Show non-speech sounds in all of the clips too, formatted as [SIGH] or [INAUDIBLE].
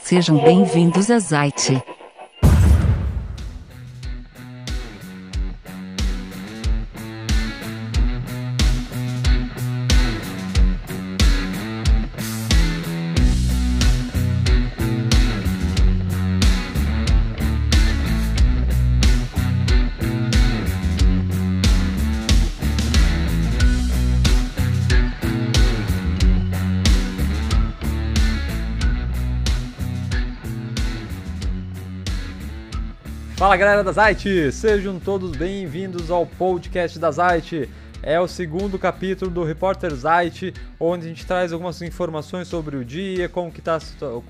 Sejam bem-vindos a Zite. Fala galera da Zite, sejam todos bem-vindos ao podcast da Zite. É o segundo capítulo do Repórter Zite, onde a gente traz algumas informações sobre o dia, como que tá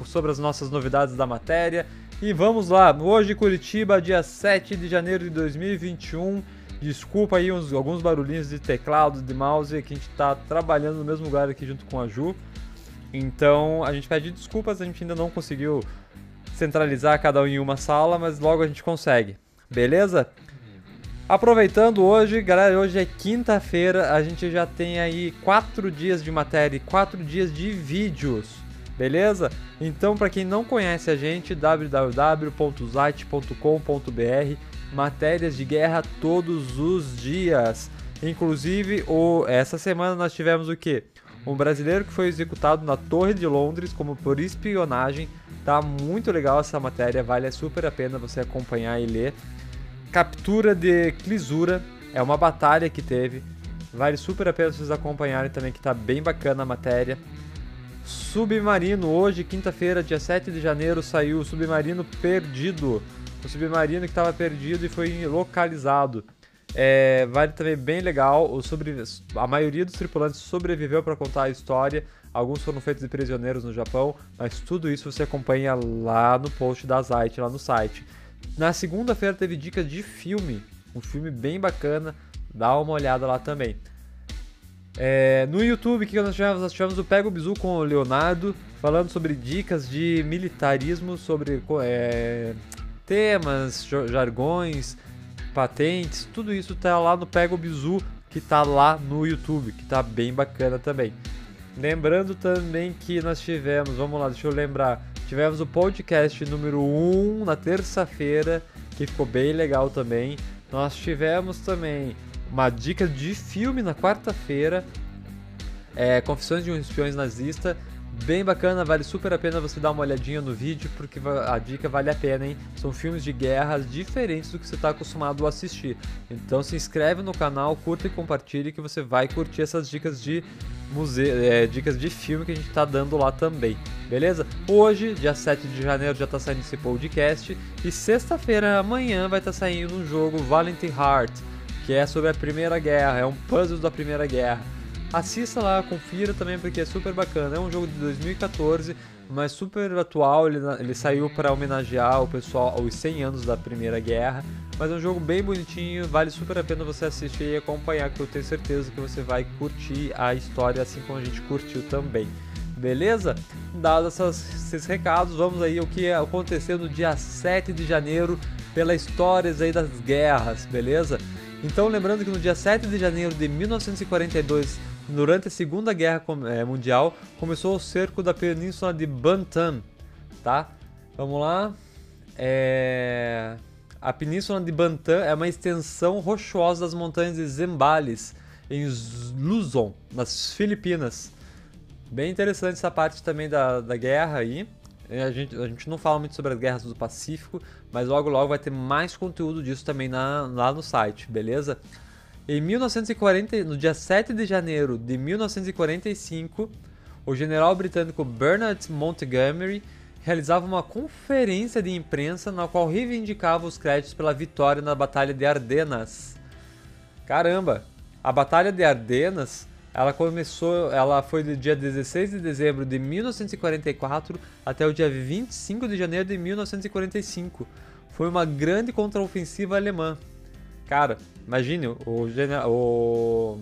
sobre as nossas novidades da matéria. E vamos lá, hoje Curitiba, dia 7 de janeiro de 2021. Desculpa aí uns, alguns barulhinhos de teclado, de mouse, que a gente está trabalhando no mesmo lugar aqui junto com a Ju. Então a gente pede desculpas, a gente ainda não conseguiu centralizar cada um em uma sala, mas logo a gente consegue. Beleza? Aproveitando hoje, galera, hoje é quinta-feira, a gente já tem aí quatro dias de matéria e quatro dias de vídeos, beleza? Então, para quem não conhece a gente, www.zite.com.br, matérias de guerra todos os dias. Inclusive, o, essa semana nós tivemos o que? Um brasileiro que foi executado na Torre de Londres como por espionagem Tá muito legal essa matéria, vale super a pena você acompanhar e ler. Captura de Clisura é uma batalha que teve, vale super a pena vocês acompanharem também, que tá bem bacana a matéria. Submarino, hoje, quinta-feira, dia 7 de janeiro, saiu o Submarino Perdido. O submarino que estava perdido e foi localizado. É, vale também bem legal. O sobre... A maioria dos tripulantes sobreviveu para contar a história. Alguns foram feitos de prisioneiros no Japão, mas tudo isso você acompanha lá no post da Zite, lá no site. Na segunda-feira teve dicas de filme, um filme bem bacana, dá uma olhada lá também. É, no YouTube, que nós tivemos? Nós tivemos o Pego Bizu com o Leonardo, falando sobre dicas de militarismo, sobre é, temas, jargões, patentes, tudo isso tá lá no Pego Bizu, que tá lá no YouTube, que tá bem bacana também. Lembrando também que nós tivemos, vamos lá, deixa eu lembrar, tivemos o podcast número 1 na terça-feira, que ficou bem legal também. Nós tivemos também uma dica de filme na quarta-feira, é, Confissões de um Espiões Nazista, bem bacana, vale super a pena você dar uma olhadinha no vídeo, porque a dica vale a pena, hein? São filmes de guerras diferentes do que você está acostumado a assistir. Então se inscreve no canal, curta e compartilhe que você vai curtir essas dicas de museu, é, dicas de filme que a gente está dando lá também, beleza? Hoje, dia 7 de janeiro, já está saindo esse podcast e sexta-feira, amanhã, vai estar tá saindo um jogo Valentine Heart, que é sobre a Primeira Guerra, é um puzzle da Primeira Guerra. Assista lá, confira também porque é super bacana. É um jogo de 2014, mas super atual. Ele, ele saiu para homenagear o pessoal os 100 anos da Primeira Guerra. Mas é um jogo bem bonitinho, vale super a pena você assistir e acompanhar, que eu tenho certeza que você vai curtir a história assim como a gente curtiu também. Beleza? Dados esses recados, vamos aí ao que aconteceu no dia 7 de janeiro pelas histórias aí das guerras, beleza? Então lembrando que no dia 7 de janeiro de 1942 durante a Segunda Guerra eh, Mundial, começou o cerco da península de Bantam, tá? Vamos lá. É... A península de Bantam é uma extensão rochosa das montanhas de Zambales, em Luzon, nas Filipinas. Bem interessante essa parte também da, da guerra aí. A gente, a gente não fala muito sobre as guerras do Pacífico, mas logo logo vai ter mais conteúdo disso também na, lá no site, beleza? Em 1940, no dia 7 de janeiro de 1945, o general britânico Bernard Montgomery realizava uma conferência de imprensa na qual reivindicava os créditos pela vitória na Batalha de Ardenas. Caramba, a Batalha de Ardenas, ela começou, ela foi do dia 16 de dezembro de 1944 até o dia 25 de janeiro de 1945. Foi uma grande contraofensiva alemã. Cara, imagine, o, general, o,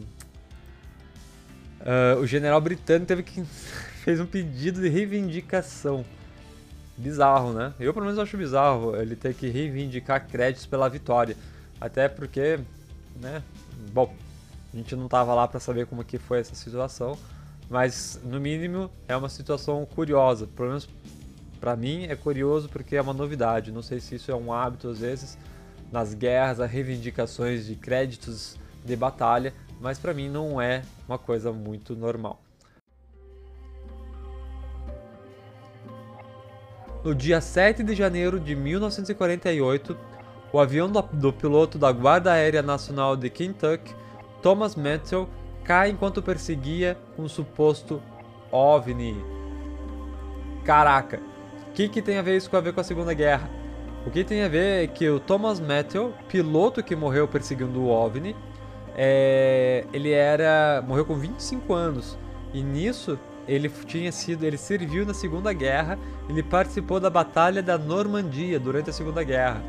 uh, o general britânico teve que [LAUGHS] fez um pedido de reivindicação. Bizarro, né? Eu pelo menos acho bizarro ele ter que reivindicar créditos pela vitória. Até porque, né? Bom, A gente não tava lá para saber como que foi essa situação, mas no mínimo é uma situação curiosa. Pelo menos para mim é curioso porque é uma novidade. Não sei se isso é um hábito às vezes nas guerras, as reivindicações de créditos de batalha, mas para mim não é uma coisa muito normal. No dia 7 de janeiro de 1948, o avião do, piloto da Guarda Aérea Nacional de Kentucky, Thomas Metzel, cai enquanto perseguia um suposto OVNI. Caraca, o que, que tem a ver isso com a ver com a Segunda Guerra? O que tem a ver é que o Thomas Metzel, piloto que morreu perseguindo o OVNI, é, ele era morreu com 25 anos e nisso ele tinha sido, ele serviu na Segunda Guerra, ele participou da Batalha da Normandia durante a Segunda Guerra.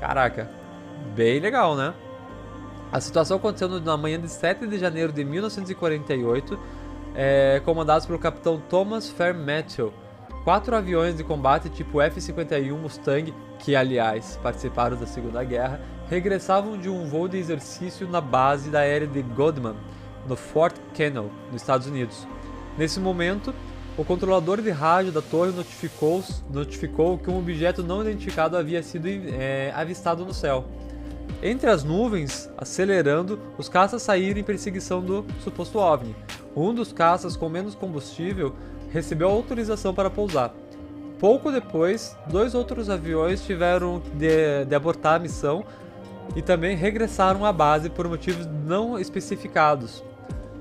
Caraca, bem legal, né? A situação aconteceu na manhã de 7 de janeiro de 1948, é, comandados pelo capitão Thomas Fairmeadow. Quatro aviões de combate tipo F-51 Mustang, que aliás participaram da Segunda Guerra, regressavam de um voo de exercício na base da aérea de Godman, no Fort Kennel, nos Estados Unidos. Nesse momento, o controlador de rádio da torre notificou, notificou que um objeto não identificado havia sido é, avistado no céu. Entre as nuvens, acelerando, os caças saíram em perseguição do suposto OVNI. Um dos caças com menos combustível recebeu autorização para pousar. Pouco depois, dois outros aviões tiveram de, de abortar a missão e também regressaram à base por motivos não especificados,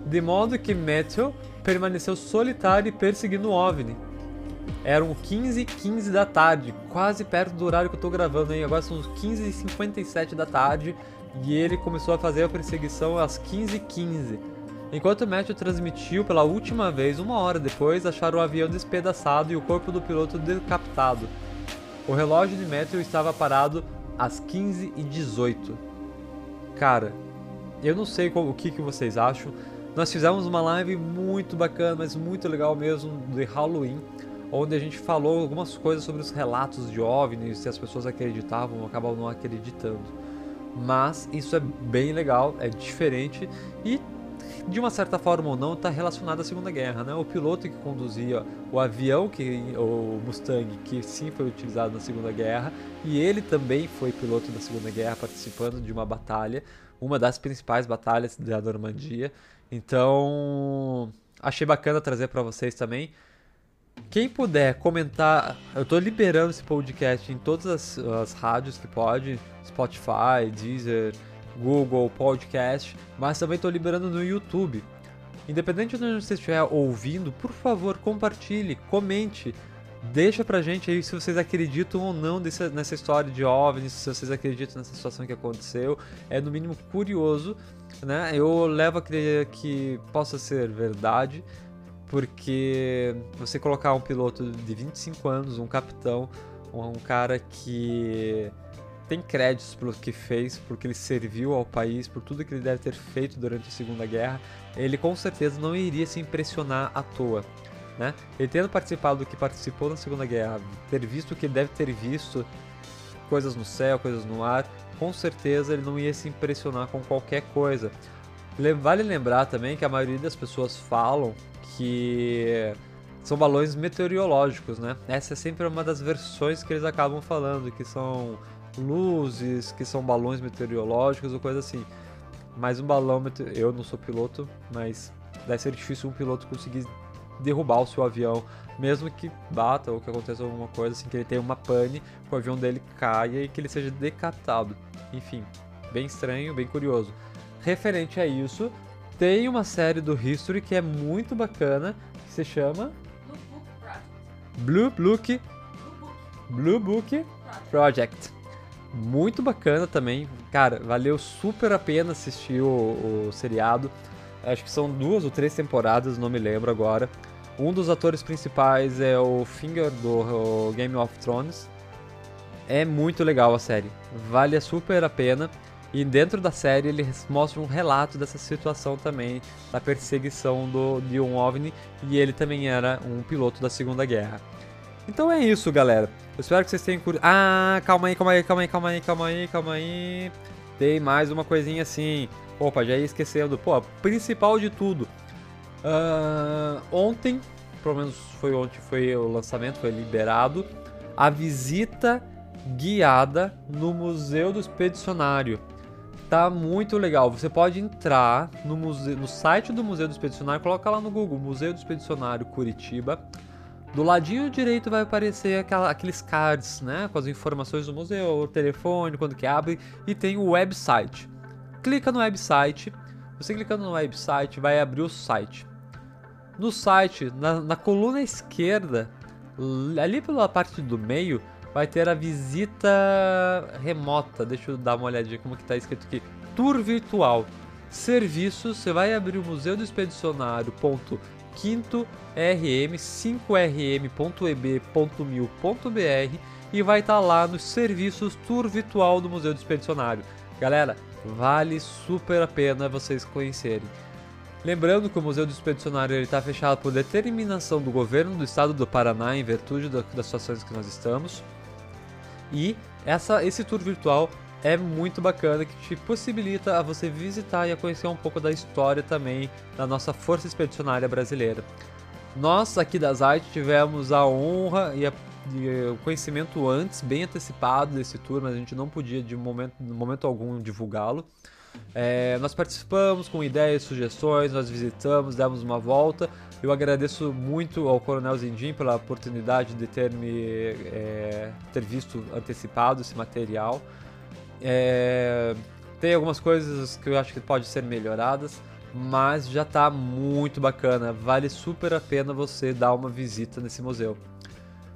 de modo que Matthew permaneceu solitário e perseguindo o OVNI. Eram 15 e 15 da tarde, quase perto do horário que eu tô gravando aí, agora são 15 e 57 da tarde, e ele começou a fazer a perseguição às 15 e 15. Enquanto Matthew transmitiu pela última vez, uma hora depois, acharam o avião despedaçado e o corpo do piloto decapitado. O relógio de Matthew estava parado às 15 e 18. Cara, eu não sei o que, que vocês acham, nós fizemos uma live muito bacana, mas muito legal mesmo, de Halloween, onde a gente falou algumas coisas sobre os relatos de OVNIs, se as pessoas acreditavam ou acabavam não acreditando. Mas isso é bem legal, é diferente e de uma certa forma ou não, está relacionado à Segunda Guerra, né? O piloto que conduzia o avião, que, o Mustang, que sim foi utilizado na Segunda Guerra, e ele também foi piloto da Segunda Guerra, participando de uma batalha, uma das principais batalhas da Normandia. Então, achei bacana trazer para vocês também. Quem puder comentar, eu tô liberando esse podcast em todas as, as rádios que pode, Spotify, Deezer, Google Podcast, mas também tô liberando no YouTube. Independente de onde você estiver ouvindo, por favor, compartilhe, comente, deixa pra gente aí se vocês acreditam ou não nessa história de OVNIs, se vocês acreditam nessa situação que aconteceu. É no mínimo curioso né? Eu levo a crer que possa ser verdade, porque você colocar um piloto de 25 anos, um capitão, um cara que tem créditos pelo que fez, porque ele serviu ao país, por tudo que ele deve ter feito durante a Segunda Guerra, ele com certeza não iria se impressionar à toa. Né? Ele tendo participado do que participou na Segunda Guerra, ter visto o que ele deve ter visto, coisas no céu, coisas no ar, com certeza ele não ia se impressionar com qualquer coisa. Vale lembrar também que a maioria das pessoas falam que são balões meteorológicos, né? Essa é sempre uma das versões que eles acabam falando, que são luzes, que são balões meteorológicos ou coisa assim. Mas um balão, eu não sou piloto, mas deve ser difícil um piloto conseguir derrubar o seu avião, mesmo que bata ou que aconteça alguma coisa assim, que ele tenha uma pane, que o avião dele caia e que ele seja decapitado. Enfim, bem estranho, bem curioso. Referente a isso, tem uma série do History que é muito bacana, que se chama Blue Book Blue Book Project. Muito bacana também, cara, valeu super a pena assistir o, o seriado. Acho que são duas ou três temporadas, não me lembro agora. Um dos atores principais é o Finger do Game of Thrones. É muito legal a série, vale super a pena. E dentro da série eles mostram um relato dessa situação também, da perseguição do, de um OVNI, e ele também era um piloto da Segunda Guerra. Então é isso, galera. Eu espero que vocês tenham curiosidade. Ah, calma aí, calma aí, calma aí, calma aí, calma aí, calma aí. tem mais uma coisinha assim. Opa, já ia esquecendo. Pô, principal de tudo. Uh, ontem, pelo menos foi ontem, foi o lançamento, foi liberado. A visita guiada no Museu do Expedicionário. Tá muito legal. Você pode entrar no, museu, no site do Museu do Expedicionário, coloca lá no Google, Museu do Expedicionário Curitiba. Do ladinho direito vai aparecer aquela, aqueles cards, né, com as informações do museu, o telefone, quando que abre, e tem o website. Clica no website, você clicando no website vai abrir o site. No site, na, na coluna esquerda, ali pela parte do meio, vai ter a visita remota. Deixa eu dar uma olhadinha como que tá escrito aqui. Tour virtual. Serviços, você vai abrir o Museu do Expedicionário. Ponto, quinto rm 5rm.eb.mil.br e vai estar tá lá nos serviços tour virtual do Museu do Expedicionário. Galera, vale super a pena vocês conhecerem. Lembrando que o Museu do Expedicionário está fechado por determinação do governo do estado do Paraná em virtude das situações que nós estamos. E essa, esse tour virtual é muito bacana que te possibilita a você visitar e a conhecer um pouco da história também da nossa Força Expedicionária Brasileira. Nós aqui da ZAIT tivemos a honra e, a, e, o conhecimento antes, bem antecipado desse tour, mas a gente não podia de momento, momento algum divulgá-lo. É, nós participamos com ideias, sugestões, nós visitamos, demos uma volta eu agradeço muito ao Coronel Zindim pela oportunidade de ter me é, ter visto antecipado esse material. É, tem algumas coisas que eu acho que podem ser melhoradas, mas já está muito bacana. Vale super a pena você dar uma visita nesse museu.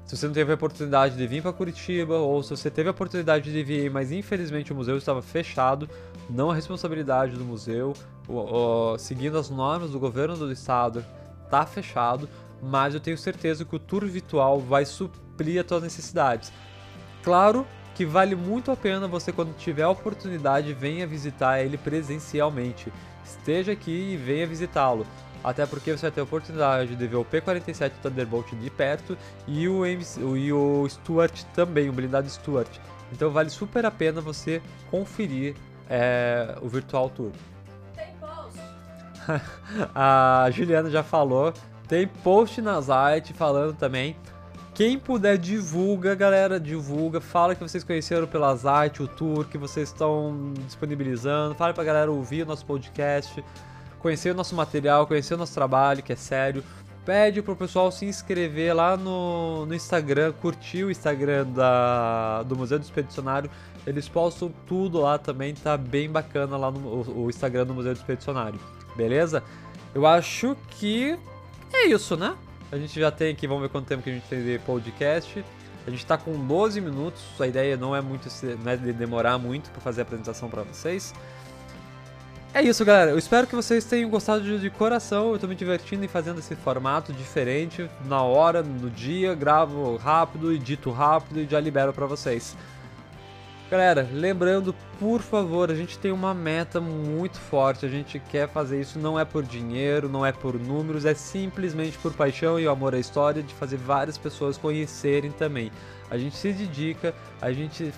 Se você não teve a oportunidade de vir para Curitiba, ou se você teve a oportunidade de vir, mas infelizmente o museu estava fechado, não a responsabilidade do museu, seguindo as normas do governo do estado, tá fechado, mas eu tenho certeza que o tour virtual vai suprir as suas necessidades. Claro que vale muito a pena você quando tiver a oportunidade venha visitar ele presencialmente. Esteja aqui e venha visitá-lo. Até porque você vai ter a oportunidade de ver o P-47 Thunderbolt de perto e o, MC, e o Stuart também, o blindado Stuart. Então vale super a pena você conferir é, o Virtual Tour. [LAUGHS] a Juliana já falou. Tem post na site falando também. Quem puder, divulga, galera, divulga. Fala que vocês conheceram pela site, o tour, que vocês estão disponibilizando. Fala pra galera ouvir o nosso podcast, conhecer o nosso material, conhecer o nosso trabalho, que é sério. Pede pro pessoal se inscrever lá no, no Instagram, curtir o Instagram da, do Museu do Expedicionário. Eles postam tudo lá também, tá bem bacana lá no o, o Instagram do Museu do Expedicionário beleza? Eu acho que é isso, né? A gente já tem aqui, vamos ver quanto tempo que a gente tem de podcast. A gente tá com 12 minutos, a ideia não é muito não é de demorar muito para fazer a apresentação para vocês. É isso, galera. Eu espero que vocês tenham gostado de, de, coração. Eu tô me divertindo em fazendo esse formato diferente, na hora, no dia, gravo rápido, edito rápido e já libero para vocês. Galera, lembrando, por favor, a gente tem uma meta muito forte, a gente quer fazer isso não é por dinheiro, não é por números, é simplesmente por paixão e amor à história de fazer várias pessoas conhecerem também. A gente se dedica, a gente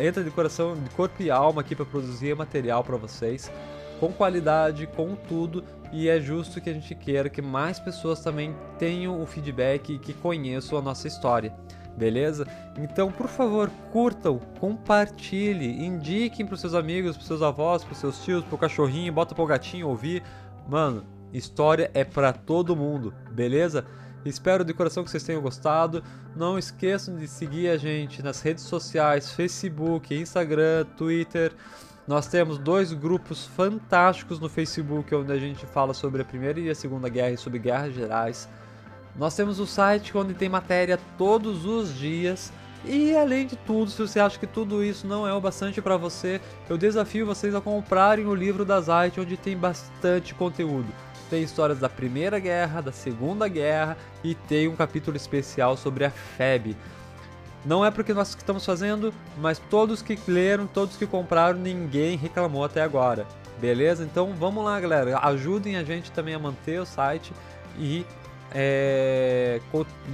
entra de coração, de corpo e alma aqui para produzir material para vocês, com qualidade, com tudo, e é justo que a gente queira que mais pessoas também tenham o feedback e que conheçam a nossa história beleza? Então, por favor, curtam, compartilhem, indiquem para seus amigos, para seus avós, para seus tios, para o cachorrinho, bota para o gatinho ouvir. Mano, história é para todo mundo, beleza? Espero de coração que vocês tenham gostado. Não esqueçam de seguir a gente nas redes sociais, Facebook, Instagram, Twitter. Nós temos dois grupos fantásticos no Facebook onde a gente fala sobre a Primeira e a Segunda Guerra e sobre guerras gerais. Nós temos o site onde tem matéria todos os dias. E além de tudo, se você acha que tudo isso não é o bastante para você, eu desafio vocês a comprarem o livro da Zite, onde tem bastante conteúdo. Tem histórias da Primeira Guerra, da Segunda Guerra e tem um capítulo especial sobre a FEB. Não é porque nós estamos fazendo, mas todos que leram, todos que compraram, ninguém reclamou até agora. Beleza? Então vamos lá, galera. Ajudem a gente também a manter o site e é,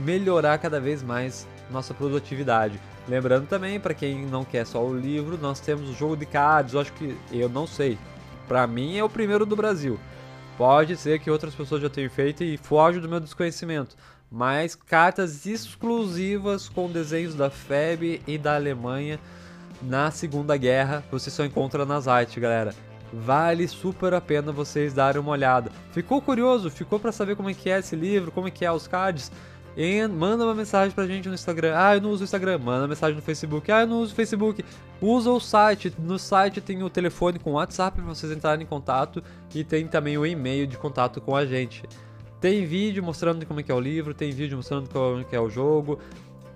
melhorar cada vez mais nossa produtividade. Lembrando também, para quem não quer só o livro, nós temos o jogo de cards. Eu acho que eu não sei. Para mim é o primeiro do Brasil. Pode ser que outras pessoas já tenham feito e foge do meu desconhecimento. Mas cartas exclusivas com desenhos da FEB e da Alemanha na Segunda Guerra, você só encontra nas artes, galera. Vale super a pena vocês darem uma olhada. Ficou curioso? Ficou para saber como é que é esse livro, como é que é os cards? E manda uma mensagem pra gente no Instagram. Ah, eu não uso o Instagram. Manda uma mensagem no Facebook. Ah, eu não uso o Facebook. Usa o site. No site tem o telefone com o WhatsApp para vocês entrarem em contato e tem também o e-mail de contato com a gente. Tem vídeo mostrando como é que é o livro, tem vídeo mostrando como é que é o jogo.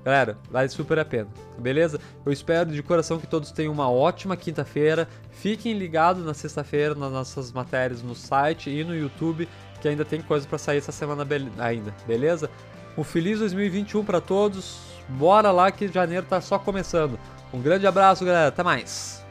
Galera, vale super a pena, beleza? Eu espero de coração que todos tenham uma ótima quinta-feira. Fiquem ligados na sexta-feira nas nossas matérias no site e no YouTube, que ainda tem coisa para sair essa semana ainda, beleza? Um feliz 2021 para todos. Bora lá que janeiro tá só começando. Um grande abraço, galera. Até mais.